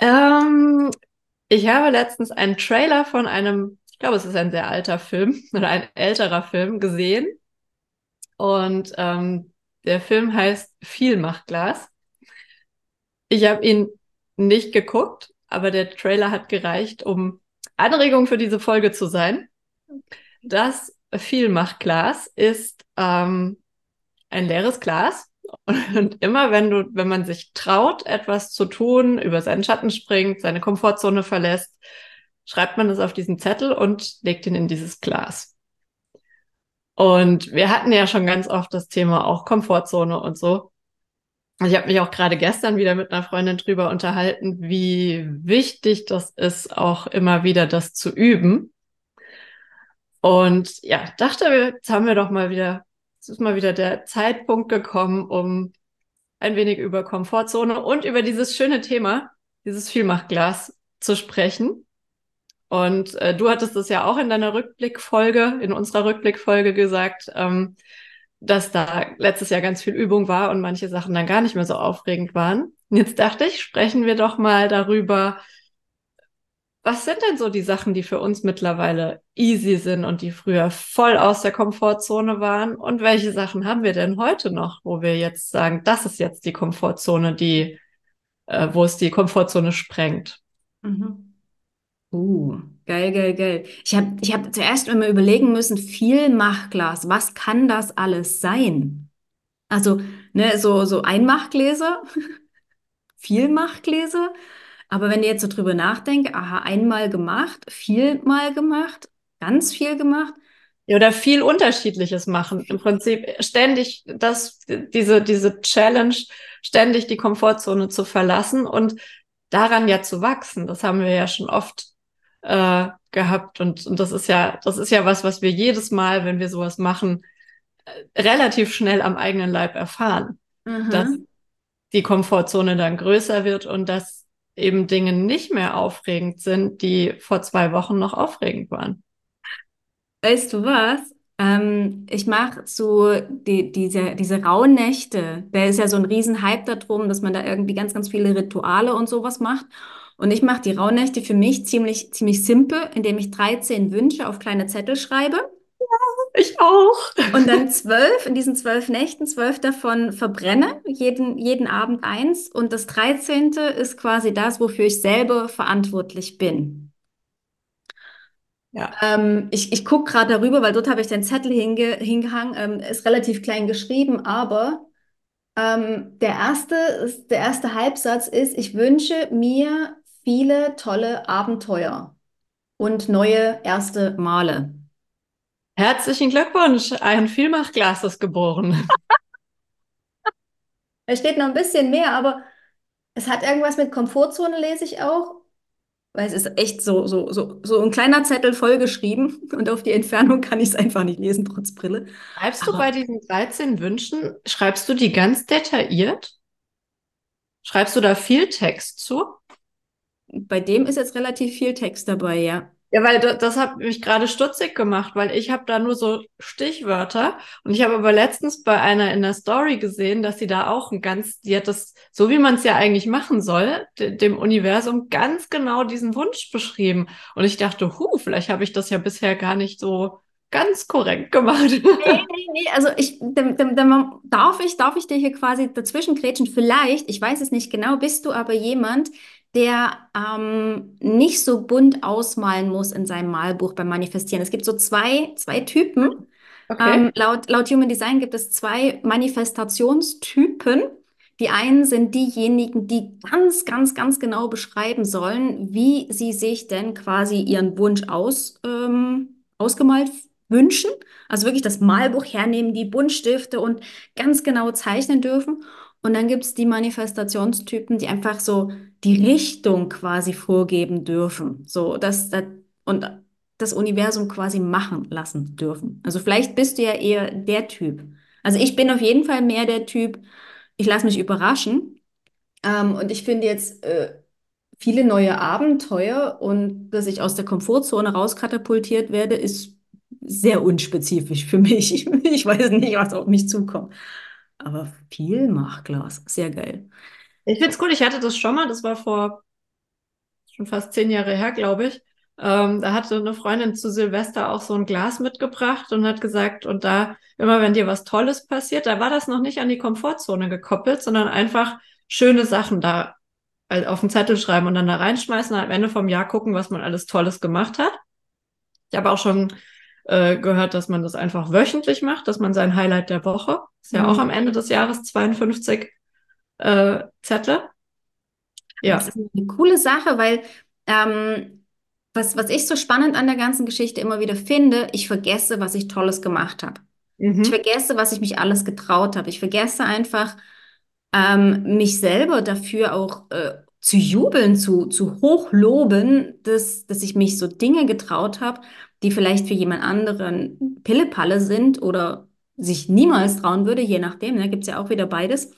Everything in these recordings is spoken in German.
Ähm, ich habe letztens einen Trailer von einem, ich glaube, es ist ein sehr alter Film oder ein älterer Film gesehen. Und ähm, der Film heißt Vielmachglas. Ich habe ihn nicht geguckt, aber der Trailer hat gereicht, um Anregung für diese Folge zu sein. Das Vielmachglas ist ähm, ein leeres Glas und immer wenn du, wenn man sich traut, etwas zu tun, über seinen Schatten springt, seine Komfortzone verlässt, schreibt man es auf diesen Zettel und legt ihn in dieses Glas. Und wir hatten ja schon ganz oft das Thema auch Komfortzone und so. Ich habe mich auch gerade gestern wieder mit einer Freundin drüber unterhalten, wie wichtig das ist, auch immer wieder das zu üben. Und ja, dachte, jetzt haben wir doch mal wieder es ist mal wieder der Zeitpunkt gekommen, um ein wenig über Komfortzone und über dieses schöne Thema, dieses Vielmachglas zu sprechen. Und äh, du hattest es ja auch in deiner Rückblickfolge, in unserer Rückblickfolge gesagt, ähm, dass da letztes Jahr ganz viel Übung war und manche Sachen dann gar nicht mehr so aufregend waren. Jetzt dachte ich, sprechen wir doch mal darüber, was sind denn so die Sachen, die für uns mittlerweile easy sind und die früher voll aus der Komfortzone waren? Und welche Sachen haben wir denn heute noch, wo wir jetzt sagen, das ist jetzt die Komfortzone, die, äh, wo es die Komfortzone sprengt? Mhm. Uh, geil, geil, geil. Ich habe ich hab zuerst immer überlegen müssen, viel Machglas, was kann das alles sein? Also, ne, so, so Einmachgläser, viel Machgläser, aber wenn ihr jetzt so drüber nachdenkt, aha, einmal gemacht, vielmal gemacht, ganz viel gemacht. Ja, oder viel Unterschiedliches machen. Im Prinzip ständig das, diese, diese Challenge, ständig die Komfortzone zu verlassen und daran ja zu wachsen. Das haben wir ja schon oft äh, gehabt. Und, und das ist ja, das ist ja was, was wir jedes Mal, wenn wir sowas machen, äh, relativ schnell am eigenen Leib erfahren. Mhm. Dass die Komfortzone dann größer wird und dass eben Dinge nicht mehr aufregend sind, die vor zwei Wochen noch aufregend waren. Weißt du was? Ähm, ich mache so die, diese, diese Rauhnächte. Der ist ja so ein Riesenhype darum, dass man da irgendwie ganz, ganz viele Rituale und sowas macht. Und ich mache die Rauhnächte für mich ziemlich, ziemlich simpel, indem ich 13 Wünsche auf kleine Zettel schreibe ich auch. Und dann zwölf, in diesen zwölf Nächten, zwölf davon verbrenne, jeden, jeden Abend eins. Und das dreizehnte ist quasi das, wofür ich selber verantwortlich bin. Ja. Ähm, ich ich gucke gerade darüber, weil dort habe ich den Zettel hinge, hingehangen. Ähm, ist relativ klein geschrieben, aber ähm, der, erste, der erste Halbsatz ist, ich wünsche mir viele tolle Abenteuer und neue erste Male. Herzlichen Glückwunsch, ein Vielmachglas ist geboren. Es steht noch ein bisschen mehr, aber es hat irgendwas mit Komfortzone, lese ich auch. Weil es ist echt so, so, so, so ein kleiner Zettel vollgeschrieben und auf die Entfernung kann ich es einfach nicht lesen, trotz Brille. Schreibst aber du bei diesen 13 Wünschen, schreibst du die ganz detailliert? Schreibst du da viel Text zu? Bei dem ist jetzt relativ viel Text dabei, ja. Ja, weil das, hat mich gerade stutzig gemacht, weil ich habe da nur so Stichwörter und ich habe aber letztens bei einer in der Story gesehen, dass sie da auch ein ganz, die hat das, so wie man es ja eigentlich machen soll, de, dem Universum ganz genau diesen Wunsch beschrieben. Und ich dachte, hu, vielleicht habe ich das ja bisher gar nicht so ganz korrekt gemacht. Nee, nee, nee, also ich, dem, dem, dem, darf ich, darf ich dir hier quasi dazwischen grätschen? Vielleicht, ich weiß es nicht genau, bist du aber jemand, der ähm, nicht so bunt ausmalen muss in seinem Malbuch beim Manifestieren. Es gibt so zwei, zwei Typen. Okay. Ähm, laut, laut Human Design gibt es zwei Manifestationstypen. Die einen sind diejenigen, die ganz, ganz, ganz genau beschreiben sollen, wie sie sich denn quasi ihren Wunsch aus, ähm, ausgemalt wünschen. Also wirklich das Malbuch hernehmen, die Buntstifte und ganz genau zeichnen dürfen. Und dann gibt es die Manifestationstypen, die einfach so die Richtung quasi vorgeben dürfen. So, dass, das, und das Universum quasi machen lassen dürfen. Also vielleicht bist du ja eher der Typ. Also ich bin auf jeden Fall mehr der Typ, ich lasse mich überraschen. Ähm, und ich finde jetzt äh, viele neue Abenteuer und dass ich aus der Komfortzone rauskatapultiert werde, ist sehr unspezifisch für mich. Ich weiß nicht, was auf mich zukommt. Aber viel Machglas, sehr geil. Ich finde es gut, ich hatte das schon mal, das war vor schon fast zehn Jahre her, glaube ich. Ähm, da hatte eine Freundin zu Silvester auch so ein Glas mitgebracht und hat gesagt, und da, immer wenn dir was Tolles passiert, da war das noch nicht an die Komfortzone gekoppelt, sondern einfach schöne Sachen da auf den Zettel schreiben und dann da reinschmeißen und am Ende vom Jahr gucken, was man alles Tolles gemacht hat. Ich habe auch schon äh, gehört, dass man das einfach wöchentlich macht, dass man sein Highlight der Woche, ist ja mhm. auch am Ende des Jahres 52 äh, Zettel. Ja. Das ist eine coole Sache, weil ähm, was, was ich so spannend an der ganzen Geschichte immer wieder finde, ich vergesse, was ich Tolles gemacht habe. Mhm. Ich vergesse, was ich mich alles getraut habe. Ich vergesse einfach, ähm, mich selber dafür auch äh, zu jubeln, zu, zu hochloben, dass, dass ich mich so Dinge getraut habe, die vielleicht für jemand anderen Pillepalle sind oder sich niemals trauen würde, je nachdem, da ne, gibt es ja auch wieder beides.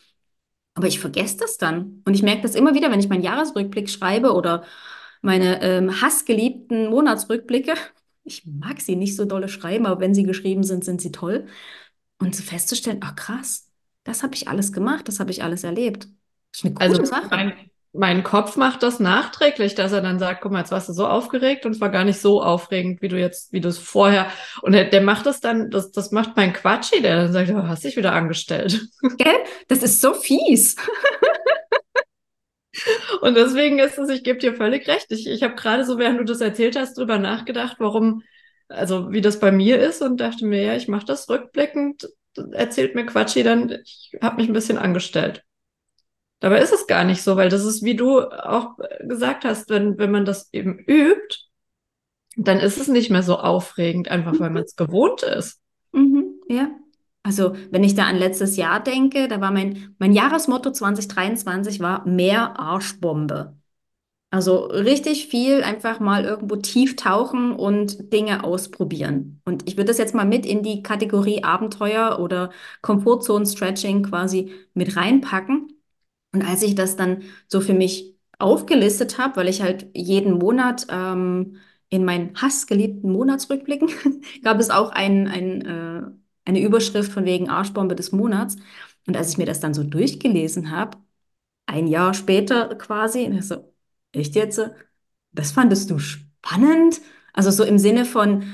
Aber ich vergesse das dann. Und ich merke das immer wieder, wenn ich meinen Jahresrückblick schreibe oder meine ähm, hassgeliebten Monatsrückblicke. Ich mag sie nicht so dolle schreiben, aber wenn sie geschrieben sind, sind sie toll. Und so festzustellen, ach krass, das habe ich alles gemacht, das habe ich alles erlebt. Das ist eine coole also Sache. Mein, mein Kopf macht das nachträglich, dass er dann sagt, guck mal, jetzt warst du so aufgeregt und es war gar nicht so aufregend, wie du jetzt, wie du es vorher. Und der, der macht das dann, das, das macht mein Quatschi, der dann sagt, du hast dich wieder angestellt. Gell? Das ist so fies. und deswegen ist es, ich gebe dir völlig recht. Ich, ich habe gerade so, während du das erzählt hast, drüber nachgedacht, warum, also wie das bei mir ist und dachte mir, ja, ich mache das rückblickend, erzählt mir Quatschi dann, ich habe mich ein bisschen angestellt. Dabei ist es gar nicht so, weil das ist, wie du auch gesagt hast, wenn, wenn man das eben übt, dann ist es nicht mehr so aufregend, einfach weil man es gewohnt ist. Mhm, ja. Also, wenn ich da an letztes Jahr denke, da war mein, mein Jahresmotto 2023 war mehr Arschbombe. Also richtig viel einfach mal irgendwo tief tauchen und Dinge ausprobieren. Und ich würde das jetzt mal mit in die Kategorie Abenteuer oder Komfortzone-Stretching quasi mit reinpacken. Und als ich das dann so für mich aufgelistet habe, weil ich halt jeden Monat ähm, in meinen hassgeliebten Monatsrückblicken gab es auch ein, ein, äh, eine Überschrift von wegen Arschbombe des Monats. Und als ich mir das dann so durchgelesen habe, ein Jahr später quasi, und ich so, echt jetzt? Das fandest du spannend? Also so im Sinne von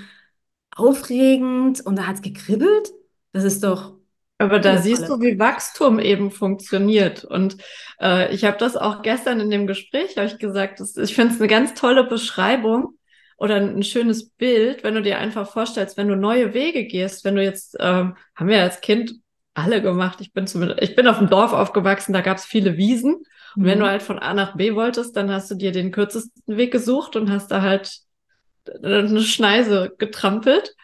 aufregend und da hat es gekribbelt? Das ist doch aber da siehst du, wie Wachstum eben funktioniert. Und äh, ich habe das auch gestern in dem Gespräch, habe ich gesagt, das, ich finde es eine ganz tolle Beschreibung oder ein schönes Bild, wenn du dir einfach vorstellst, wenn du neue Wege gehst, wenn du jetzt, ähm, haben wir als Kind alle gemacht, ich bin zumindest, ich bin auf dem Dorf aufgewachsen, da gab es viele Wiesen. Und mhm. wenn du halt von A nach B wolltest, dann hast du dir den kürzesten Weg gesucht und hast da halt eine Schneise getrampelt.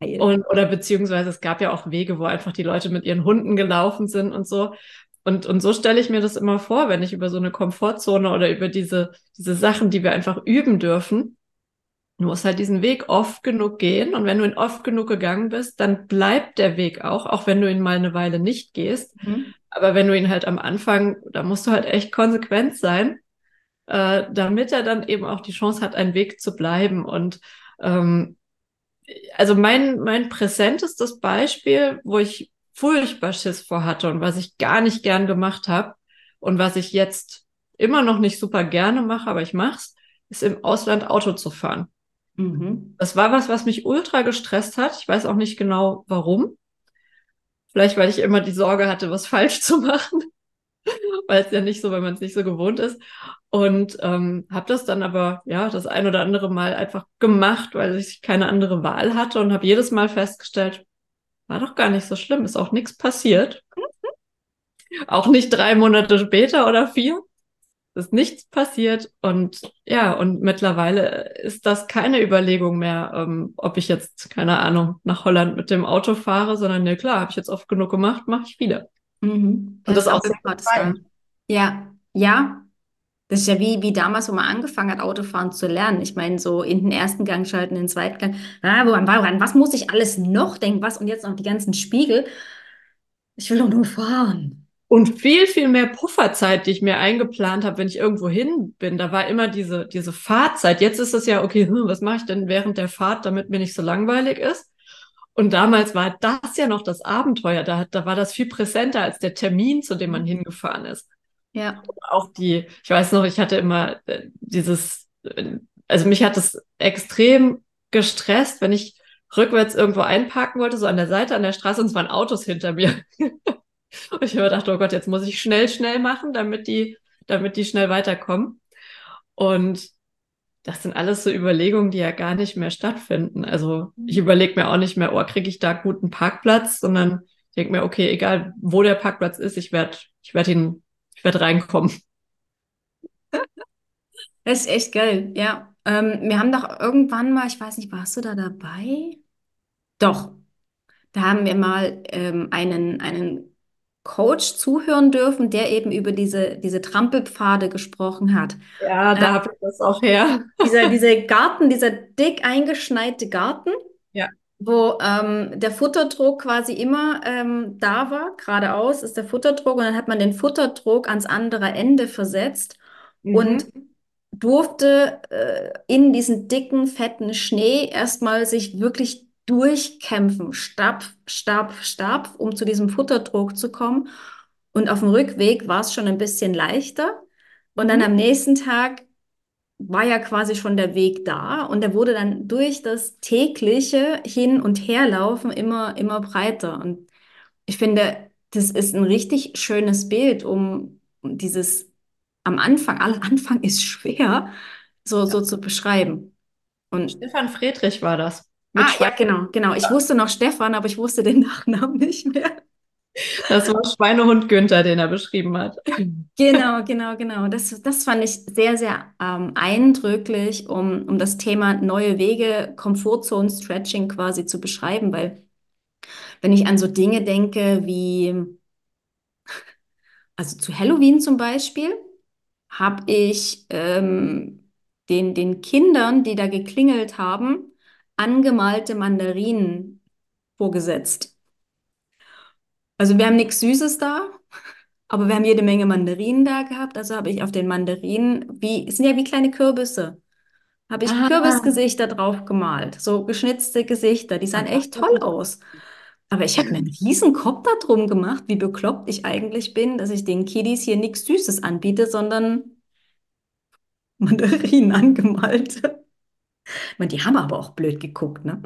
Und, oder beziehungsweise es gab ja auch Wege, wo einfach die Leute mit ihren Hunden gelaufen sind und so. Und, und so stelle ich mir das immer vor, wenn ich über so eine Komfortzone oder über diese, diese Sachen, die wir einfach üben dürfen. Du musst halt diesen Weg oft genug gehen. Und wenn du ihn oft genug gegangen bist, dann bleibt der Weg auch, auch wenn du ihn mal eine Weile nicht gehst. Mhm. Aber wenn du ihn halt am Anfang, da musst du halt echt konsequent sein, äh, damit er dann eben auch die Chance hat, ein Weg zu bleiben. Und ähm, also mein, mein präsentestes Beispiel, wo ich furchtbar Schiss vor hatte und was ich gar nicht gern gemacht habe und was ich jetzt immer noch nicht super gerne mache, aber ich mach's, ist im Ausland Auto zu fahren. Mhm. Das war was, was mich ultra gestresst hat. Ich weiß auch nicht genau warum. Vielleicht, weil ich immer die Sorge hatte, was falsch zu machen. weil es ja nicht so, wenn man es nicht so gewohnt ist. Und ähm, habe das dann aber ja das ein oder andere Mal einfach gemacht, weil ich keine andere Wahl hatte und habe jedes Mal festgestellt, war doch gar nicht so schlimm, ist auch nichts passiert. auch nicht drei Monate später oder vier. Ist nichts passiert und ja, und mittlerweile ist das keine Überlegung mehr, ähm, ob ich jetzt, keine Ahnung, nach Holland mit dem Auto fahre, sondern ne, klar, habe ich jetzt oft genug gemacht, mache ich wieder. Mhm. Und das Ja, auch ist befreiend. Ja, ja. Das ist ja wie, wie damals, wo man angefangen hat, Autofahren zu lernen. Ich meine, so in den ersten Gang schalten, in den zweiten Gang. Ah, woran, woran, was muss ich alles noch denken? Was? Und jetzt noch die ganzen Spiegel. Ich will doch nur fahren. Und viel, viel mehr Pufferzeit, die ich mir eingeplant habe, wenn ich irgendwo hin bin. Da war immer diese, diese Fahrzeit. Jetzt ist es ja, okay, hm, was mache ich denn während der Fahrt, damit mir nicht so langweilig ist? Und damals war das ja noch das Abenteuer. Da, da war das viel präsenter als der Termin, zu dem man hingefahren ist. Ja. Auch die, ich weiß noch, ich hatte immer äh, dieses, äh, also mich hat es extrem gestresst, wenn ich rückwärts irgendwo einparken wollte, so an der Seite an der Straße, und es waren Autos hinter mir. Und ich habe gedacht, oh Gott, jetzt muss ich schnell, schnell machen, damit die, damit die schnell weiterkommen. Und das sind alles so Überlegungen, die ja gar nicht mehr stattfinden. Also ich überlege mir auch nicht mehr, oh, kriege ich da guten Parkplatz, sondern ich denke mir, okay, egal wo der Parkplatz ist, ich werde, ich werde ihn, ich werde reinkommen. Das ist echt geil, ja. Ähm, wir haben doch irgendwann mal, ich weiß nicht, warst du da dabei? Doch, da haben wir mal ähm, einen, einen Coach zuhören dürfen, der eben über diese, diese Trampelpfade gesprochen hat. Ja, da Äh, habe ich das auch her. dieser, dieser Garten, dieser dick eingeschneite Garten. Wo ähm, der Futterdruck quasi immer ähm, da war, geradeaus ist der Futterdruck und dann hat man den Futterdruck ans andere Ende versetzt und Mhm. durfte äh, in diesen dicken, fetten Schnee erstmal sich wirklich durchkämpfen, Stapf, Stapf, Stapf, um zu diesem Futterdruck zu kommen. Und auf dem Rückweg war es schon ein bisschen leichter. Und dann Mhm. am nächsten Tag war ja quasi schon der Weg da und der wurde dann durch das tägliche Hin- und Herlaufen immer, immer breiter. Und ich finde, das ist ein richtig schönes Bild, um, dieses am Anfang, aller Anfang ist schwer, so, so zu beschreiben. Und Stefan Friedrich war das. Ah, ja, Schwein genau, genau. Ich wusste noch Stefan, aber ich wusste den Nachnamen nicht mehr. Das war Schweinehund Günther, den er beschrieben hat. Genau, genau, genau. Das, das fand ich sehr, sehr ähm, eindrücklich, um, um das Thema neue Wege, Komfortzone Stretching quasi zu beschreiben, weil wenn ich an so Dinge denke wie, also zu Halloween zum Beispiel, habe ich ähm, den, den Kindern, die da geklingelt haben, angemalte Mandarinen vorgesetzt. Also wir haben nichts Süßes da, aber wir haben jede Menge Mandarinen da gehabt. Also habe ich auf den Mandarinen, wie, sind ja wie kleine Kürbisse, habe ich Ah, Kürbisgesichter drauf gemalt. So geschnitzte Gesichter, die sahen echt toll aus. Aber ich habe mir einen riesen Kopf da drum gemacht, wie bekloppt ich eigentlich bin, dass ich den Kiddies hier nichts Süßes anbiete, sondern Mandarinen angemalt. Ich meine, die haben aber auch blöd geguckt, ne?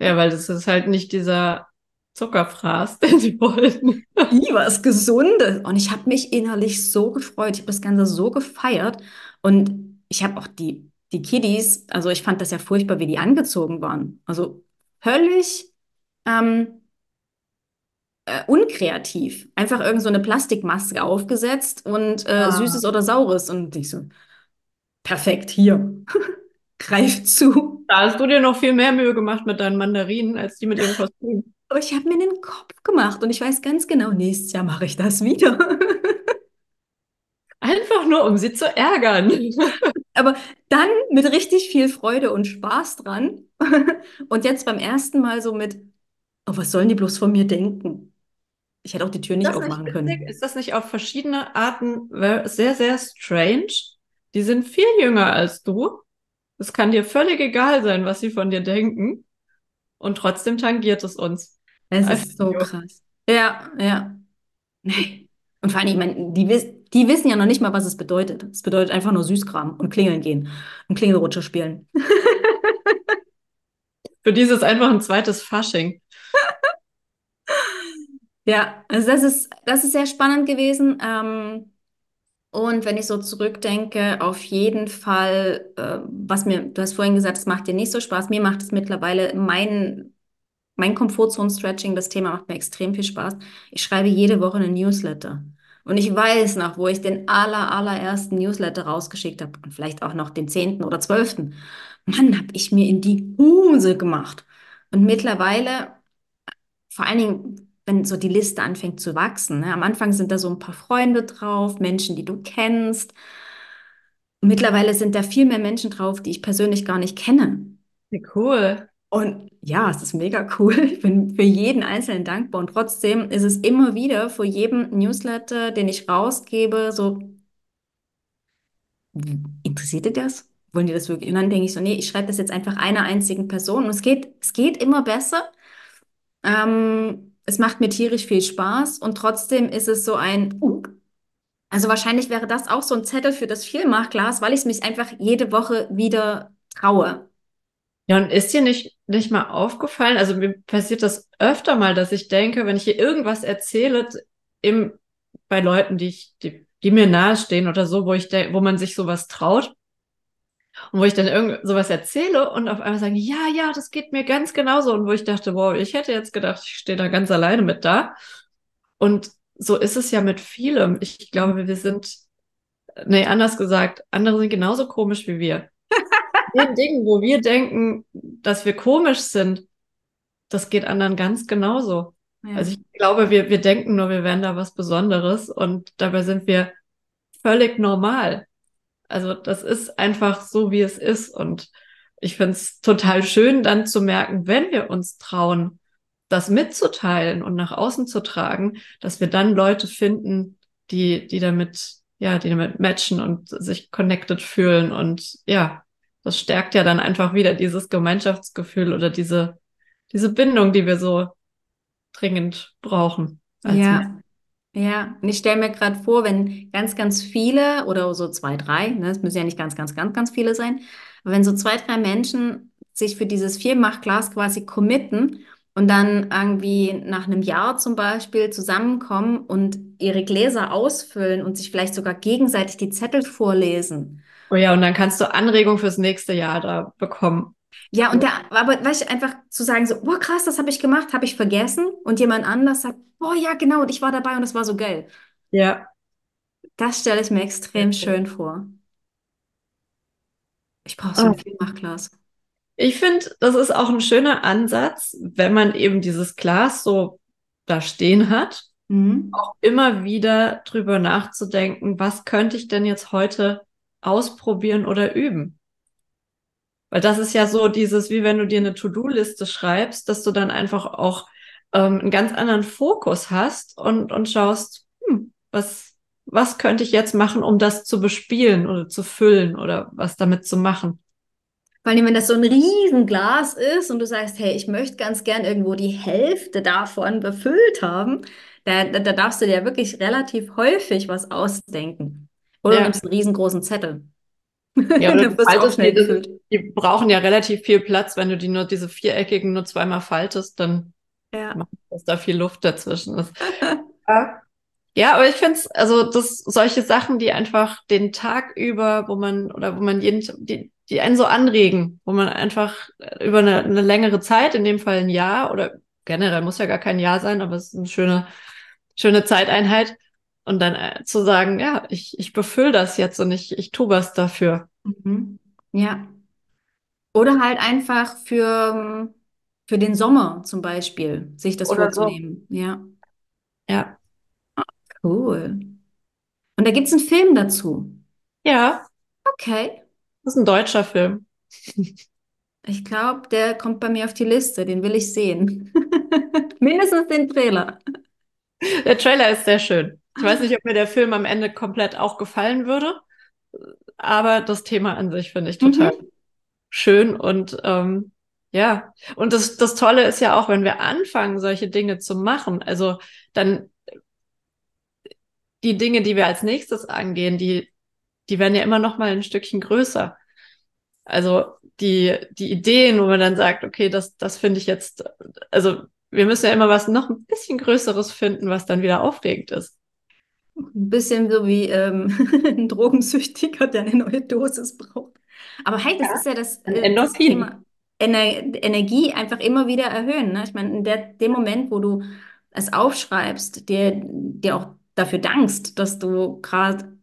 Ja, weil das ist halt nicht dieser Zuckerfraß, den sie wollten. I, was Gesundes. Und ich habe mich innerlich so gefreut. Ich habe das Ganze so gefeiert. Und ich habe auch die, die Kiddies, also ich fand das ja furchtbar, wie die angezogen waren. Also völlig ähm, äh, unkreativ. Einfach irgend so eine Plastikmaske aufgesetzt und äh, Ah. Süßes oder Saures. Und ich so, perfekt, hier. Greif zu. Da hast du dir noch viel mehr Mühe gemacht mit deinen Mandarinen als die mit ihrem Kostüm. Aber ich habe mir den Kopf gemacht und ich weiß ganz genau, nächstes Jahr mache ich das wieder. Einfach nur, um sie zu ärgern. Aber dann mit richtig viel Freude und Spaß dran. Und jetzt beim ersten Mal so mit, oh, was sollen die bloß von mir denken? Ich hätte auch die Tür nicht nicht aufmachen witzig? können. Ist das nicht auf verschiedene Arten sehr, sehr strange? Die sind viel jünger als du. Es kann dir völlig egal sein, was sie von dir denken. Und trotzdem tangiert es uns. Es Als ist so krass. Ja, ja. Nee. Und vor allem, ich meine, die, wiss, die wissen ja noch nicht mal, was es bedeutet. Es bedeutet einfach nur Süßkram und klingeln gehen und Klingelrutsche spielen. Für die ist es einfach ein zweites Fasching. Ja, also das ist, das ist sehr spannend gewesen. Ähm, und wenn ich so zurückdenke, auf jeden Fall, äh, was mir, du hast vorhin gesagt, es macht dir nicht so Spaß. Mir macht es mittlerweile mein, mein Komfortzone-Stretching, das Thema macht mir extrem viel Spaß. Ich schreibe jede Woche einen Newsletter. Und ich weiß noch, wo ich den aller, allerersten Newsletter rausgeschickt habe und vielleicht auch noch den zehnten oder zwölften. Mann, habe ich mir in die Hose gemacht. Und mittlerweile vor allen Dingen wenn so die Liste anfängt zu wachsen. Ne? Am Anfang sind da so ein paar Freunde drauf, Menschen, die du kennst. Mittlerweile sind da viel mehr Menschen drauf, die ich persönlich gar nicht kenne. Cool. Und ja, es ist mega cool. Ich bin für jeden Einzelnen dankbar. Und trotzdem ist es immer wieder vor jedem Newsletter, den ich rausgebe, so, interessiert dir das? Wollen die das wirklich? Und dann denke ich so, nee, ich schreibe das jetzt einfach einer einzigen Person. Und es geht, es geht immer besser. Ähm, es macht mir tierisch viel Spaß. Und trotzdem ist es so ein, uh, also wahrscheinlich wäre das auch so ein Zettel für das Vielmachglas, weil ich es mich einfach jede Woche wieder traue. Ja, und ist dir nicht, nicht mal aufgefallen? Also mir passiert das öfter mal, dass ich denke, wenn ich hier irgendwas erzähle, im, bei Leuten, die ich, die, die mir nahestehen oder so, wo ich wo man sich sowas traut und wo ich dann irgend sowas erzähle und auf einmal sagen, ja, ja, das geht mir ganz genauso und wo ich dachte, wow, ich hätte jetzt gedacht, ich stehe da ganz alleine mit da. Und so ist es ja mit vielem. Ich glaube, wir sind, nee, anders gesagt, andere sind genauso komisch wie wir den Dingen, wo wir denken, dass wir komisch sind, das geht anderen ganz genauso. Ja. Also ich glaube, wir, wir denken nur, wir wären da was Besonderes und dabei sind wir völlig normal. Also das ist einfach so, wie es ist. Und ich finde es total schön, dann zu merken, wenn wir uns trauen, das mitzuteilen und nach außen zu tragen, dass wir dann Leute finden, die, die damit, ja, die damit matchen und sich connected fühlen und ja, das stärkt ja dann einfach wieder dieses Gemeinschaftsgefühl oder diese, diese Bindung, die wir so dringend brauchen. Ja. Ja, und ich stelle mir gerade vor, wenn ganz, ganz viele oder so zwei, drei, ne, es müssen ja nicht ganz, ganz, ganz, ganz viele sein, aber wenn so zwei, drei Menschen sich für dieses Viermachglas quasi committen und dann irgendwie nach einem Jahr zum Beispiel zusammenkommen und ihre Gläser ausfüllen und sich vielleicht sogar gegenseitig die Zettel vorlesen Oh ja, und dann kannst du Anregungen fürs nächste Jahr da bekommen. Ja, und da, aber weißt du, einfach zu sagen, so, boah, krass, das habe ich gemacht, habe ich vergessen. Und jemand anders sagt, boah, ja, genau, und ich war dabei und es war so geil. Ja. Das stelle ich mir extrem schön vor. Ich brauche so ein oh. Filmachglas. Ich finde, das ist auch ein schöner Ansatz, wenn man eben dieses Glas so da stehen hat, mhm. auch immer wieder drüber nachzudenken, was könnte ich denn jetzt heute ausprobieren oder üben. Weil das ist ja so dieses, wie wenn du dir eine To-Do-Liste schreibst, dass du dann einfach auch ähm, einen ganz anderen Fokus hast und, und schaust, hm, was, was könnte ich jetzt machen, um das zu bespielen oder zu füllen oder was damit zu machen. Vor allem, wenn das so ein Riesenglas ist und du sagst, hey, ich möchte ganz gern irgendwo die Hälfte davon befüllt haben, da, da, da darfst du dir wirklich relativ häufig was ausdenken. Oder ja. du nimmst einen riesengroßen Zettel. Ja, du faltest die, die, die brauchen ja relativ viel Platz. Wenn du die nur diese viereckigen nur zweimal faltest, dann ja. macht dass da viel Luft dazwischen ist. ja. ja, aber ich finde es, also das solche Sachen, die einfach den Tag über, wo man, oder wo man jeden, die, die einen so anregen, wo man einfach über eine, eine längere Zeit, in dem Fall ein Jahr oder generell muss ja gar kein Jahr sein, aber es ist eine schöne, schöne Zeiteinheit, und dann äh, zu sagen, ja, ich, ich befülle das jetzt und ich, ich tue was dafür. Mhm. Ja. Oder halt einfach für, für den Sommer zum Beispiel, sich das Oder vorzunehmen. So. Ja. Ja. Cool. Und da gibt es einen Film dazu. Ja. Okay. Das ist ein deutscher Film. Ich glaube, der kommt bei mir auf die Liste. Den will ich sehen. Mindestens den Trailer. Der Trailer ist sehr schön. Ich weiß nicht, ob mir der Film am Ende komplett auch gefallen würde, aber das Thema an sich finde ich total mhm. schön und ähm, ja, und das, das Tolle ist ja auch, wenn wir anfangen, solche Dinge zu machen, also dann die Dinge, die wir als nächstes angehen, die, die werden ja immer noch mal ein Stückchen größer. Also die, die Ideen, wo man dann sagt, okay, das, das finde ich jetzt, also wir müssen ja immer was noch ein bisschen Größeres finden, was dann wieder aufregend ist. Ein bisschen so wie ähm, ein Drogensüchtiger, der eine neue Dosis braucht. Aber hey, das ja, ist ja das, äh, das Thema Ener Energie einfach immer wieder erhöhen. Ne? Ich meine, in der, dem Moment, wo du es aufschreibst, dir, dir auch dafür dankst, dass du gerade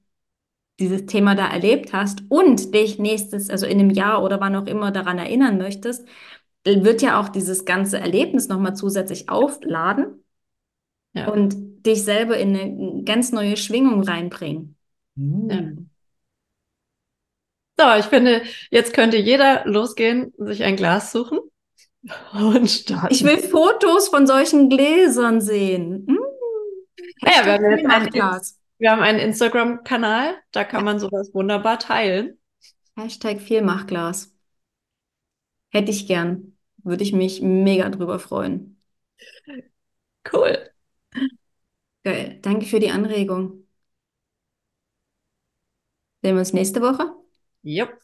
dieses Thema da erlebt hast und dich nächstes, also in einem Jahr oder wann auch immer daran erinnern möchtest, wird ja auch dieses ganze Erlebnis nochmal zusätzlich aufladen. ja. und dich selber in eine ganz neue Schwingung reinbringen. Mhm. So, ich finde, jetzt könnte jeder losgehen, sich ein Glas suchen und starten. Ich will Fotos von solchen Gläsern sehen. Mmh. Ja, wir haben, einen, wir haben einen Instagram-Kanal, da kann man sowas wunderbar teilen. Hashtag Vielmachglas. Hätte ich gern. Würde ich mich mega drüber freuen. Cool. Geil. Danke für die Anregung. Sehen wir uns nächste Woche? Yep.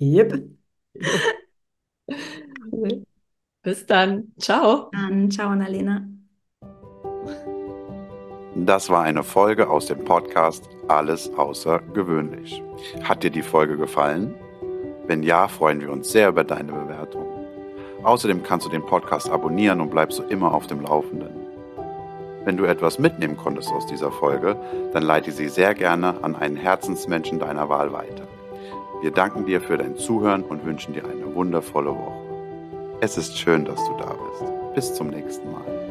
yep. Cool. Bis dann. Ciao. Dann ciao, Annalena. Das war eine Folge aus dem Podcast Alles außergewöhnlich. Hat dir die Folge gefallen? Wenn ja, freuen wir uns sehr über deine Bewertung. Außerdem kannst du den Podcast abonnieren und bleibst so immer auf dem Laufenden. Wenn du etwas mitnehmen konntest aus dieser Folge, dann leite sie sehr gerne an einen Herzensmenschen deiner Wahl weiter. Wir danken dir für dein Zuhören und wünschen dir eine wundervolle Woche. Es ist schön, dass du da bist. Bis zum nächsten Mal.